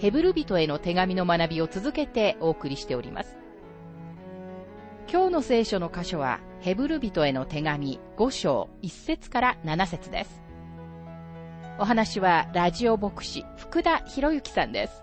ヘブル人への手紙の学びを続けてお送りしております。今日の聖書の箇所は、ヘブル人への手紙5章1節から7節です。お話は、ラジオ牧師、福田博之さんです。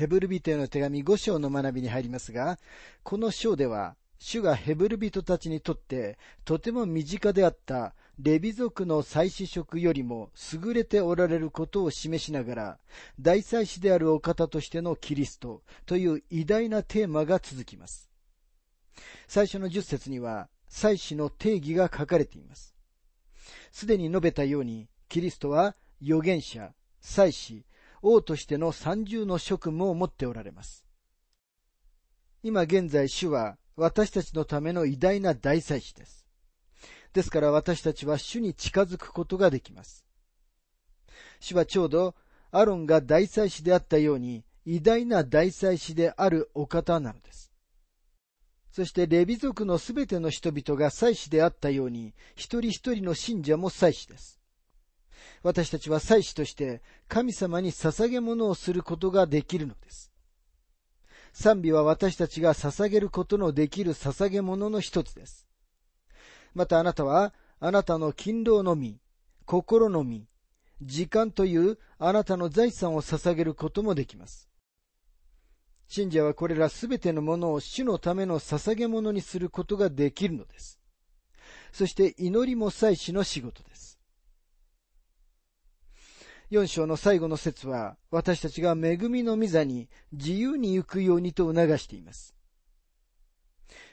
ヘブル人への手紙5章の学びに入りますが、この章では、主がヘブル人たちにとってとても身近であったレビ族の祭司職よりも優れておられることを示しながら、大祭司であるお方としてのキリストという偉大なテーマが続きます。最初の10節には、祭司の定義が書かれています。すでに述べたように、キリストは預言者、祭司、王としての三重の職務を持っておられます。今現在主は私たちのための偉大な大祭司です。ですから私たちは主に近づくことができます。主はちょうどアロンが大祭司であったように偉大な大祭司であるお方なのです。そしてレビ族のすべての人々が祭司であったように一人一人の信者も祭司です。私たちは祭司として神様に捧げ物をすることができるのです。賛美は私たちが捧げることのできる捧げ物の一つです。またあなたは、あなたの勤労のみ、心のみ、時間というあなたの財産を捧げることもできます。信者はこれらすべてのものを主のための捧げ物にすることができるのです。そして祈りも祭司の仕事です。4章の最後の説は、私たちが恵みの御座に自由に行くようにと促しています。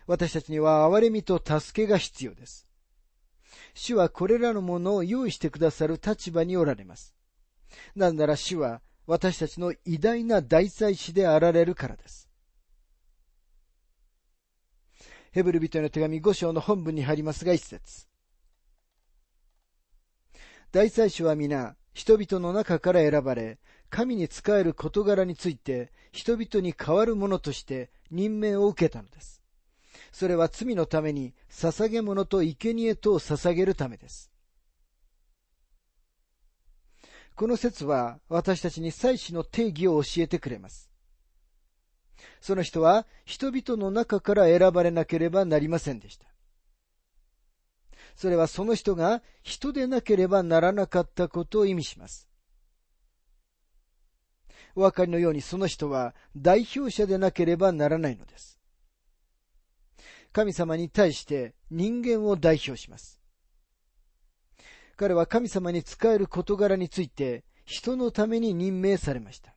私たちには憐れみと助けが必要です。主はこれらのものを用意してくださる立場におられます。なんなら主は私たちの偉大な大祭司であられるからです。ヘブル人への手紙5章の本文に入りますが一節。大祭司は皆、人々の中から選ばれ、神に仕える事柄について人々に代わるものとして任命を受けたのです。それは罪のために捧げ物と生贄とを捧げるためです。この説は私たちに祭司の定義を教えてくれます。その人は人々の中から選ばれなければなりませんでした。それはその人が人でなければならなかったことを意味します。お分かりのようにその人は代表者でなければならないのです。神様に対して人間を代表します。彼は神様に仕える事柄について人のために任命されました。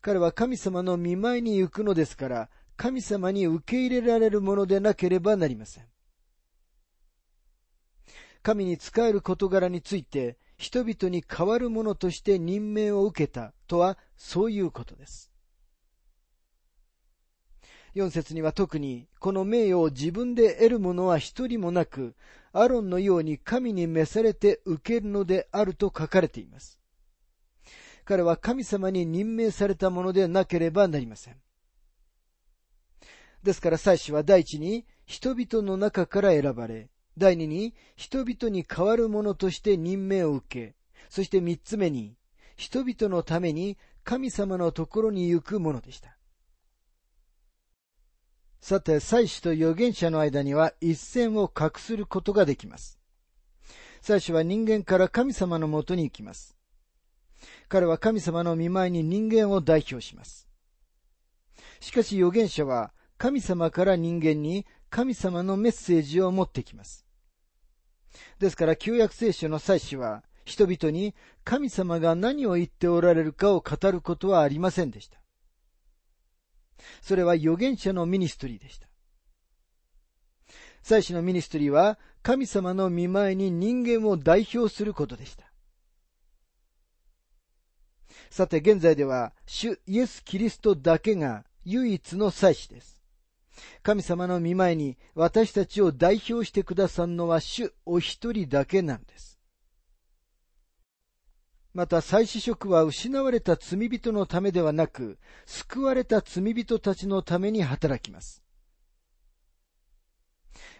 彼は神様の見舞いに行くのですから、神様に受け入れられるものでなければなりません。神に仕える事柄について人々に代わるものとして任命を受けたとはそういうことです。4節には特にこの名誉を自分で得る者は一人もなく、アロンのように神に召されて受けるのであると書かれています。彼は神様に任命されたものでなければなりません。ですから祭司は第一に人々の中から選ばれ、第二に、人々に代わる者として任命を受け、そして三つ目に、人々のために神様のところに行くものでした。さて、祭司と預言者の間には一線を画することができます。祭司は人間から神様のもとに行きます。彼は神様の見舞いに人間を代表します。しかし預言者は神様から人間に神様のメッセージを持ってきます。ですから旧約聖書の祭司は人々に神様が何を言っておられるかを語ることはありませんでした。それは預言者のミニストリーでした。祭司のミニストリーは神様の見前に人間を代表することでした。さて現在では主イエス・キリストだけが唯一の祭司です。神様の見前に私たちを代表してくださるのは主お一人だけなんです。また祭司職は失われた罪人のためではなく、救われた罪人たちのために働きます。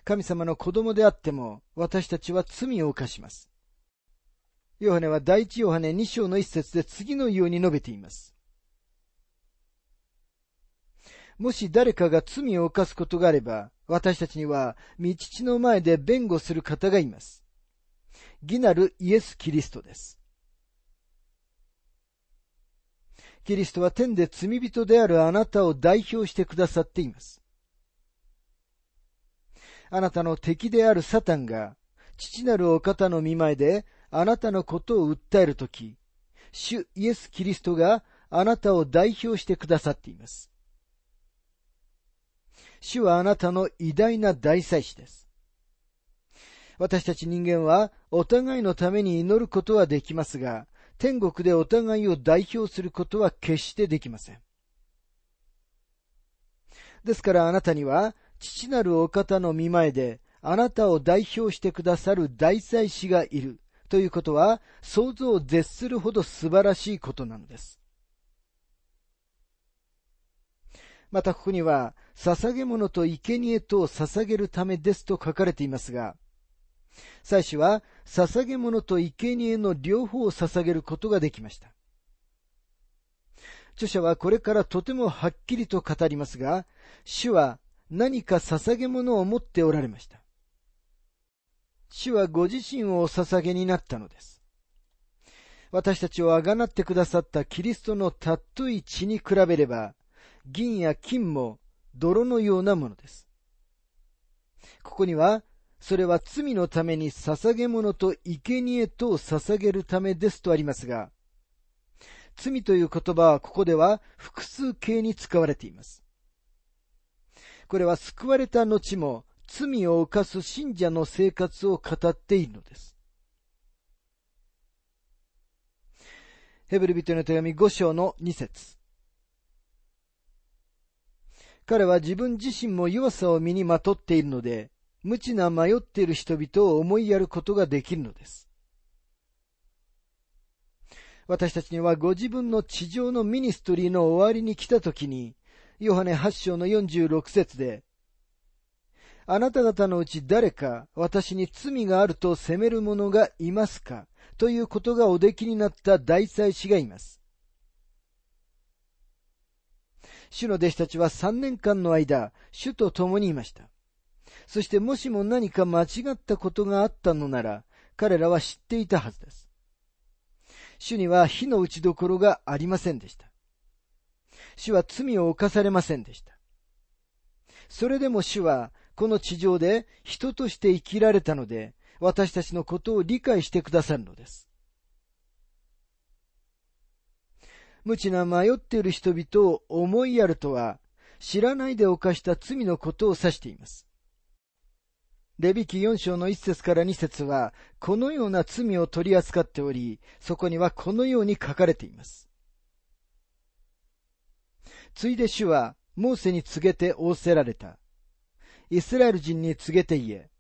神様の子供であっても、私たちは罪を犯します。ヨハネは第一ヨハネ2章の一節で次のように述べています。もし誰かが罪を犯すことがあれば、私たちには、道地の前で弁護する方がいます。義なるイエス・キリストです。キリストは天で罪人であるあなたを代表してくださっています。あなたの敵であるサタンが、父なるお方の見前で、あなたのことを訴えるとき、主イエス・キリストがあなたを代表してくださっています。主はあなたの偉大な大祭司です。私たち人間はお互いのために祈ることはできますが、天国でお互いを代表することは決してできません。ですからあなたには父なるお方の見前で、あなたを代表してくださる大祭司がいるということは、想像を絶するほど素晴らしいことなのです。またここには、捧げ物と生贄とを捧げるためですと書かれていますが、祭司は捧げ物と生贄の両方を捧げることができました。著者はこれからとてもはっきりと語りますが、主は何か捧げ物を持っておられました。主はご自身をお捧げになったのです。私たちをあがなってくださったキリストの尊い血に比べれば、銀や金も泥のようなものです。ここには、それは罪のために捧げ物と生贄とを捧げるためですとありますが、罪という言葉はここでは複数形に使われています。これは救われた後も罪を犯す信者の生活を語っているのです。ヘブル人の手紙5章の2節彼は自分自身も弱さを身にまとっているので、無知な迷っている人々を思いやることができるのです。私たちにはご自分の地上のミニストリーの終わりに来た時に、ヨハネ8章の46節で、あなた方のうち誰か私に罪があると責める者がいますか？ということがおできになった大祭司がいます。主の弟子たちは3年間の間、主と共にいました。そしてもしも何か間違ったことがあったのなら、彼らは知っていたはずです。主には火の打ちどころがありませんでした。主は罪を犯されませんでした。それでも主はこの地上で人として生きられたので、私たちのことを理解してくださるのです。無知な迷っている人々を思いやるとは、知らないで犯した罪のことを指しています。レビキ4章の1節から2節は、このような罪を取り扱っており、そこにはこのように書かれています。ついで主は、モーセに告げて仰せられた。イスラエル人に告げて言え。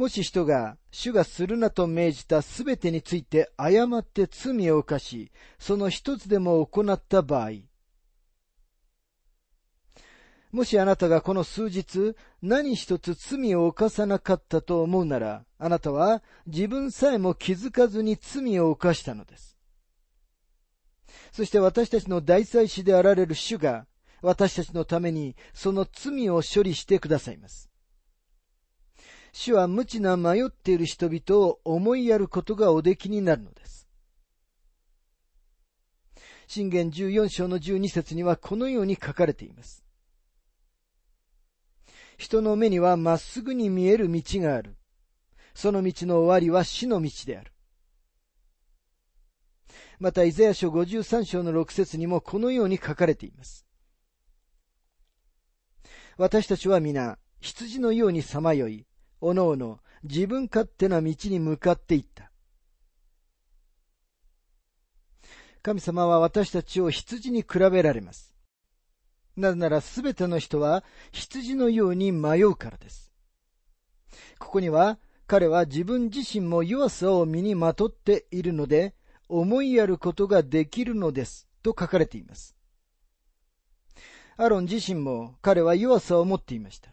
もし人が主がするなと命じたすべてについて誤って罪を犯し、その一つでも行った場合、もしあなたがこの数日何一つ罪を犯さなかったと思うなら、あなたは自分さえも気づかずに罪を犯したのです。そして私たちの大祭司であられる主が私たちのためにその罪を処理してくださいます。主は無知な迷っている人々を思いやることがおできになるのです。信玄14章の12節にはこのように書かれています。人の目にはまっすぐに見える道がある。その道の終わりは死の道である。また、イザヤ書53章の6節にもこのように書かれています。私たちは皆、羊のようにさまよい、おのおの自分勝手な道に向かっていった。神様は私たちを羊に比べられます。なぜならすべての人は羊のように迷うからです。ここには彼は自分自身も弱さを身にまとっているので思いやることができるのですと書かれています。アロン自身も彼は弱さを持っていました。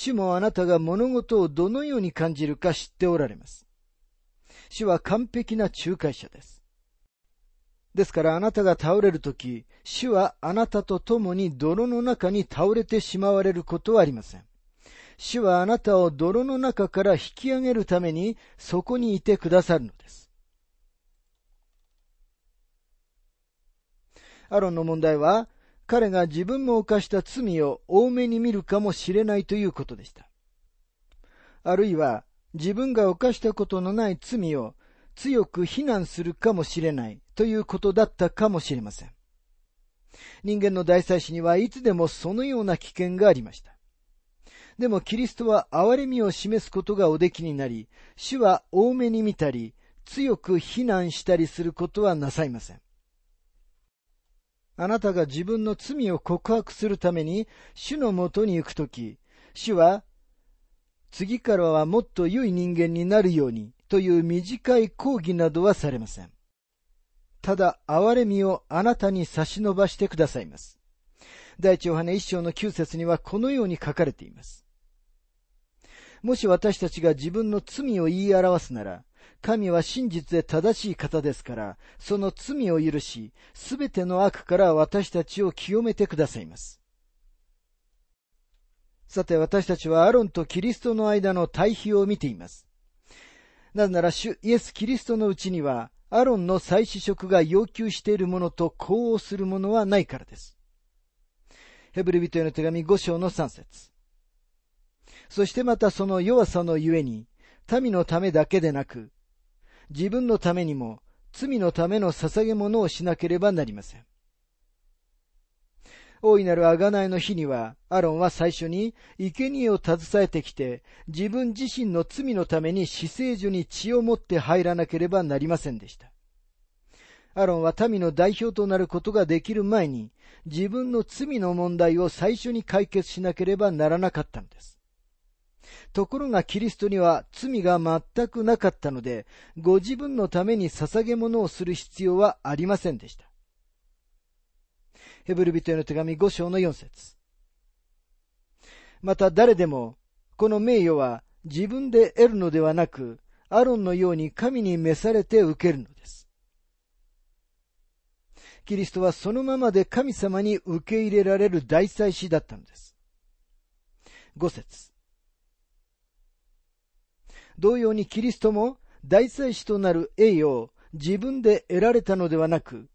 主もあなたが物事をどのように感じるか知っておられます。主は完璧な仲介者です。ですからあなたが倒れるとき、主はあなたと共に泥の中に倒れてしまわれることはありません。主はあなたを泥の中から引き上げるためにそこにいてくださるのです。アロンの問題は、彼が自分も犯した罪を多めに見るかもしれないということでした。あるいは、自分が犯したことのない罪を強く非難するかもしれないということだったかもしれません。人間の大祭司にはいつでもそのような危険がありました。でもキリストは憐れみを示すことがおできになり、主は多めに見たり、強く非難したりすることはなさいません。あなたが自分の罪を告白するために主のもとに行くとき、主は、次からはもっと良い人間になるようにという短い講義などはされません。ただ、憐れみをあなたに差し伸ばしてくださいます。第一ヨハネ一章の九節にはこのように書かれています。もし私たちが自分の罪を言い表すなら、神は真実で正しい方ですから、その罪を許し、すべての悪から私たちを清めてくださいます。さて私たちはアロンとキリストの間の対比を見ています。なぜなら主イエス・キリストのうちには、アロンの祭司職が要求しているものと呼応するものはないからです。ヘブル人への手紙5章の3節そしてまたその弱さのゆえに、民のためだけでなく、自分のためにも罪のための捧げ物をしなければなりません。大いなる贖いの日には、アロンは最初に生贄を携えてきて、自分自身の罪のために死聖所に血を持って入らなければなりませんでした。アロンは民の代表となることができる前に、自分の罪の問題を最初に解決しなければならなかったのです。ところがキリストには罪が全くなかったので、ご自分のために捧げ物をする必要はありませんでした。ヘブル人への手紙5章の4節また誰でも、この名誉は自分で得るのではなく、アロンのように神に召されて受けるのです。キリストはそのままで神様に受け入れられる大祭司だったのです。5節同様にキリストも大祭司となる栄誉を自分で得られたのではなく、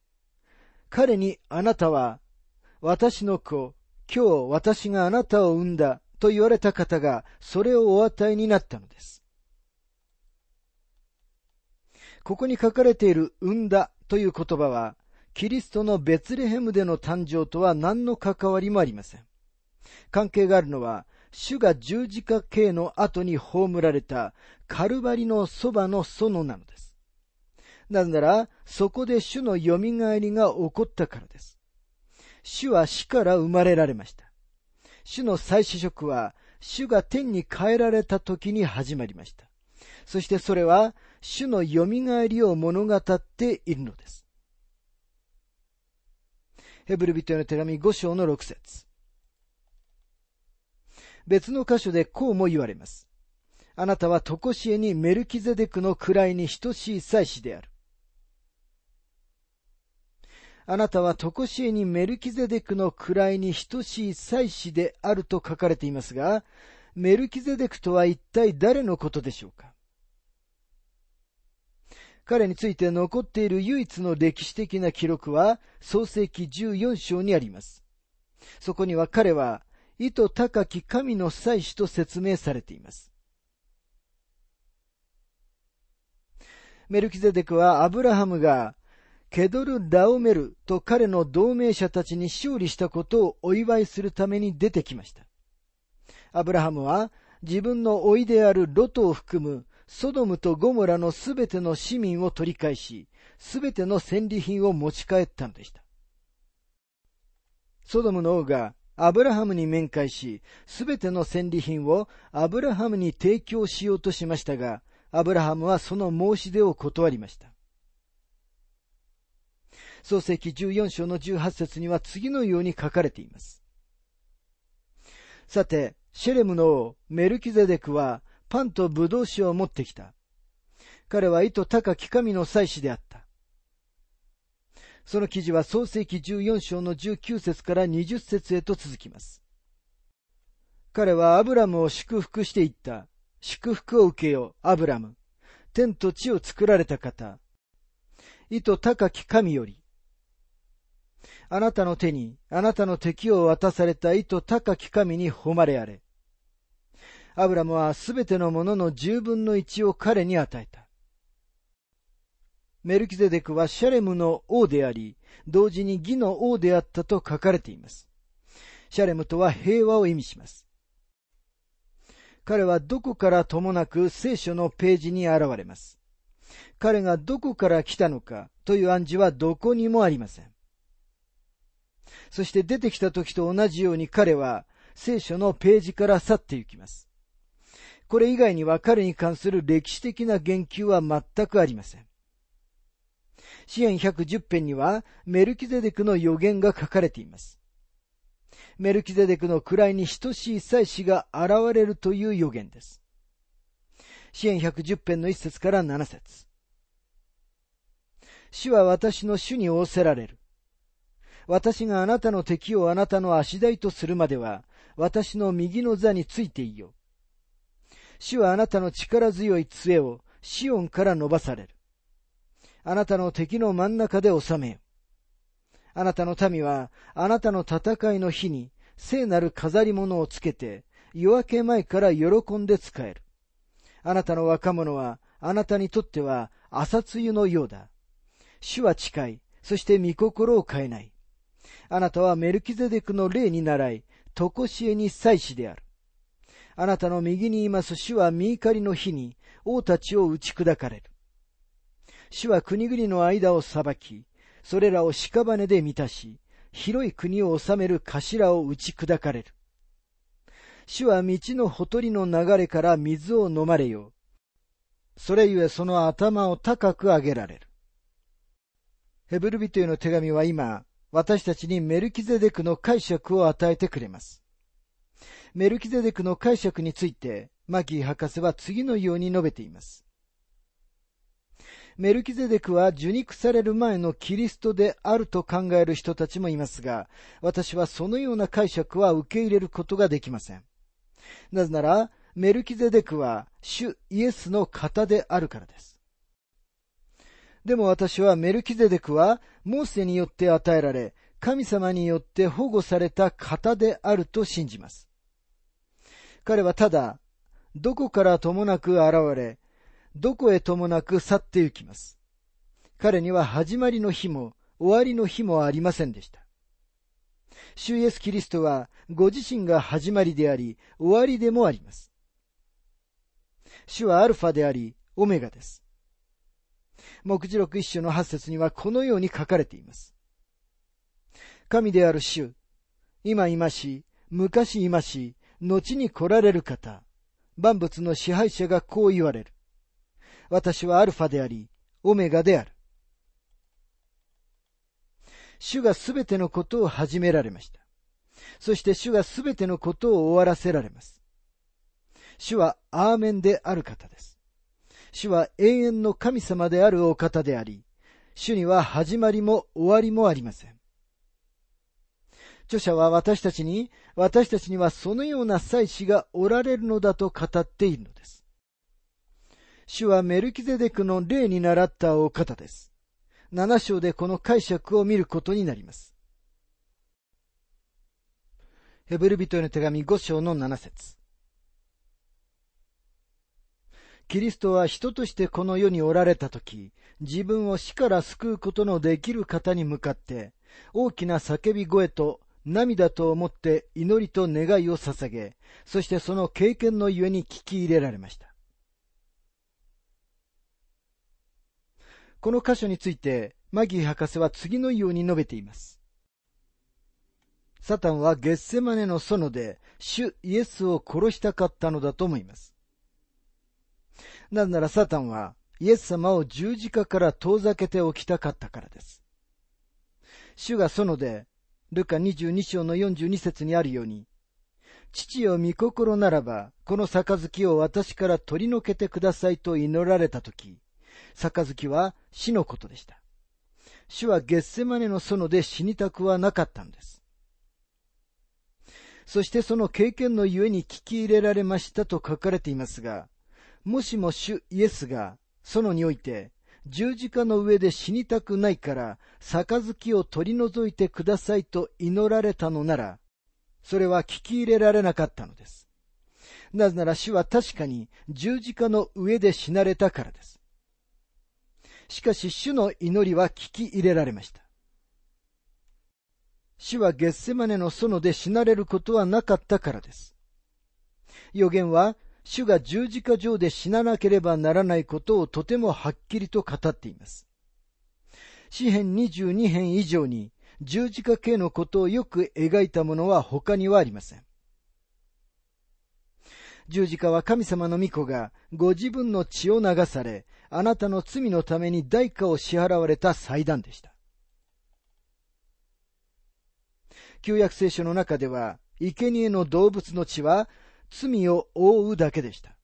彼にあなたは私の子、今日私があなたを産んだと言われた方がそれをお与えになったのです。ここに書かれている産んだという言葉は、キリストのベツレヘムでの誕生とは何の関わりもありません。関係があるのは、主が十字架刑の後に葬られたカルバリのそばの園なのです。なぜなら、そこで主の蘇りが起こったからです。主は死から生まれられました。主の再死職は、主が天に帰られた時に始まりました。そしてそれは、主の蘇りを物語っているのです。ヘブル人への手紙5章の6節別の箇所でこうも言われます。あなたはとこしえにメルキゼデクの位に等しい祭司である。あなたはとこしえにメルキゼデクの位に等しい祭司であると書かれていますが、メルキゼデクとは一体誰のことでしょうか？彼について残っている唯一の歴史的な記録は創世記14章にあります。そこには彼は意図高き神の祭司と説明されています。メルキゼデクはアブラハムがケドル・ラオメルと彼の同盟者たちに勝利したことをお祝いするために出てきました。アブラハムは自分の老いであるロトを含むソドムとゴモラのすべての市民を取り返し、すべての戦利品を持ち帰ったのでした。ソドムの王がアブラハムに面会し、すべての戦利品をアブラハムに提供しようとしましたが、アブラハムはその申し出を断りました。創世記14章の18節には次のように書かれています。さて、シェレムの王、メルキゼデクは、パンとブドウ酒を持ってきた。彼は意図高き神の祭司であった。その記事は創世記14章の19節から20節へと続きます。彼はアブラムを祝福していった。祝福を受けよ、アブラム。天と地を作られた方。意図高き神より。あなたの手に、あなたの敵を渡された意図高き神に誉れあれ。アブラムはすべてのものの十分の一を彼に与えた。メルキゼデクはシャレムの王であり、同時に義の王であったと書かれています。シャレムとは平和を意味します。彼はどこからともなく聖書のページに現れます。彼がどこから来たのかという暗示はどこにもありません。そして出てきた時と同じように彼は聖書のページから去って行きます。これ以外には彼に関する歴史的な言及は全くありません。支援110編にはメルキゼデクの予言が書かれています。メルキゼデクの位に等しい祭司が現れるという予言です。支援110編の一節から7節主は私の主に仰せられる。私があなたの敵をあなたの足台とするまでは、私の右の座についていよう。主はあなたの力強い杖をシオンから伸ばされる。あなたの敵の真ん中で収めよ。あなたの民は、あなたの戦いの日に、聖なる飾り物をつけて、夜明け前から喜んで使える。あなたの若者は、あなたにとっては、朝露のようだ。主は近い、そして御心を変えない。あなたはメルキゼデクの霊に習い、とこしえに祭司である。あなたの右にいます主は見怒りの日に王たちを打ち砕かれる。主は国々の間を裁き、それらを屍で満たし、広い国を治める頭を打ち砕かれる。主は道のほとりの流れから水を飲まれよう。それゆえその頭を高く上げられる。ヘブル人への手紙は今、私たちにメルキゼデクの解釈を与えてくれます。メルキゼデクの解釈について、マギー博士は次のように述べています。メルキゼデクは受肉される前のキリストであると考える人たちもいますが、私はそのような解釈は受け入れることができません。なぜなら、メルキゼデクは主イエスの型であるからです。でも私はメルキゼデクはモーセによって与えられ、神様によって保護された型であると信じます。彼はただ、どこからともなく現れ、どこへともなく去って行きます。彼には始まりの日も終わりの日もありませんでした。主イエス・キリストはご自身が始まりであり、終わりでもあります。主はアルファであり、オメガです。目次録一章の八節にはこのように書かれています。神である主、今いまし、昔いまし、後に来られる方、万物の支配者がこう言われる。私はアルファであり、オメガである。主がすべてのことを始められました。そして主がすべてのことを終わらせられます。主はアーメンである方です。主は永遠の神様であるお方であり、主には始まりも終わりもありません。著者は私たちに、私たちにはそのような祭司がおられるのだと語っているのです。主はメルキゼデクの例に習ったお方です。七章でこの解釈を見ることになります。ヘブル人への手紙五章の七節キリストは人としてこの世におられたとき、自分を死から救うことのできる方に向かって、大きな叫び声と涙と思って祈りと願いを捧げ、そしてその経験のゆえに聞き入れられました。この箇所について、マギー博士は次のように述べています。サタンはゲッセマネの園で主イエスを殺したかったのだと思います。なぜならサタンはイエス様を十字架から遠ざけておきたかったからです。主が園で、ルカ22章の42節にあるように、父よ御心ならば、この杯を私から取り除けてくださいと祈られたとき、杯は死のことでした。主はゲッセマネの園で死にたくはなかったんです。そしてその経験のゆえに聞き入れられましたと書かれていますが、もしも主イエスが、園において、十字架の上で死にたくないから、杯を取り除いてくださいと祈られたのなら、それは聞き入れられなかったのです。なぜなら主は確かに十字架の上で死なれたからです。しかし主の祈りは聞き入れられました。主はゲッセマネの園で死なれることはなかったからです。予言は、主が十字架上で死ななければならないことをとてもはっきりと語っています。詩編22編以上に十字架系のことをよく描いたものは他にはありません。十字架は神様の御子がご自分の血を流され、あなたの罪のために代価を支払われた祭壇でした。旧約聖書の中では、生贄の動物の血は罪を覆うだけでした。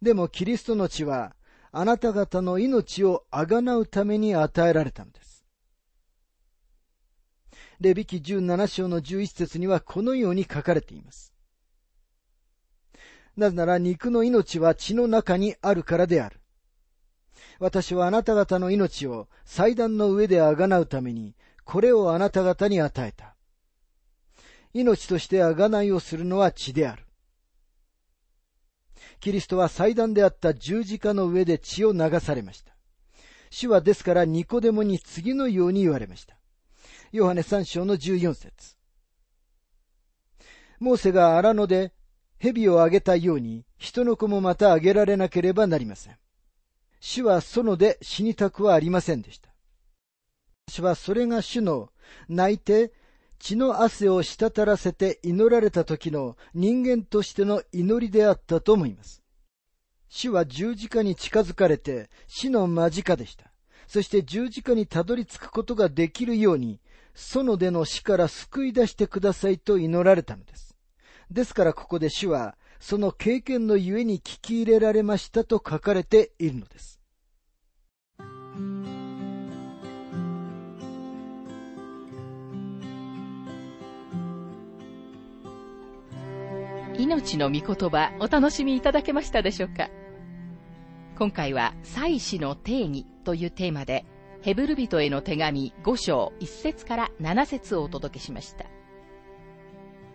でもキリストの血は、あなた方の命をあがなうために与えられたのです。レビキ17章の11節にはこのように書かれています。なぜなら肉の命は血の中にあるからである。私はあなた方の命を祭壇の上であがなうために、これをあなた方に与えた。命として贖いをするのは血である。キリストは祭壇であった十字架の上で血を流されました。主はですからニコデモに次のように言われました。ヨハネ3章の14節モーセが荒野で蛇をあげたように人の子もまたあげられなければなりません。主は園で死にたくはありませんでした。主はそれが主の泣いて血の汗を滴らせて祈られた時の人間としての祈りであったと思います。死は十字架に近づかれて死の間近でした。そして十字架にたどり着くことができるように、園での死から救い出してくださいと祈られたのです。ですからここで主は、その経験のゆえに聞き入れられましたと書かれているのです。命の御言葉お楽しみいただけましたでしょうか？今回は祭祀の定義というテーマでヘブル人への手紙5章1節から7節をお届けしました。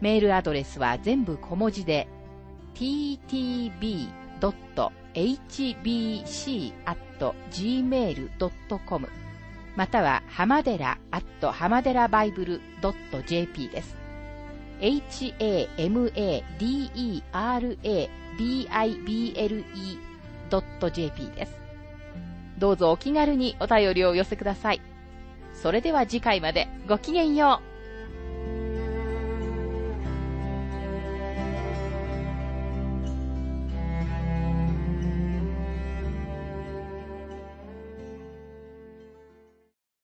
メールアドレスは全部小文字で ttb.hbc.gmail.com または浜寺 at 浜寺バイブル .jp です。hamadera.bible.jp です。どうぞお気軽にお便りをお寄せください。それでは次回までごきげんよう。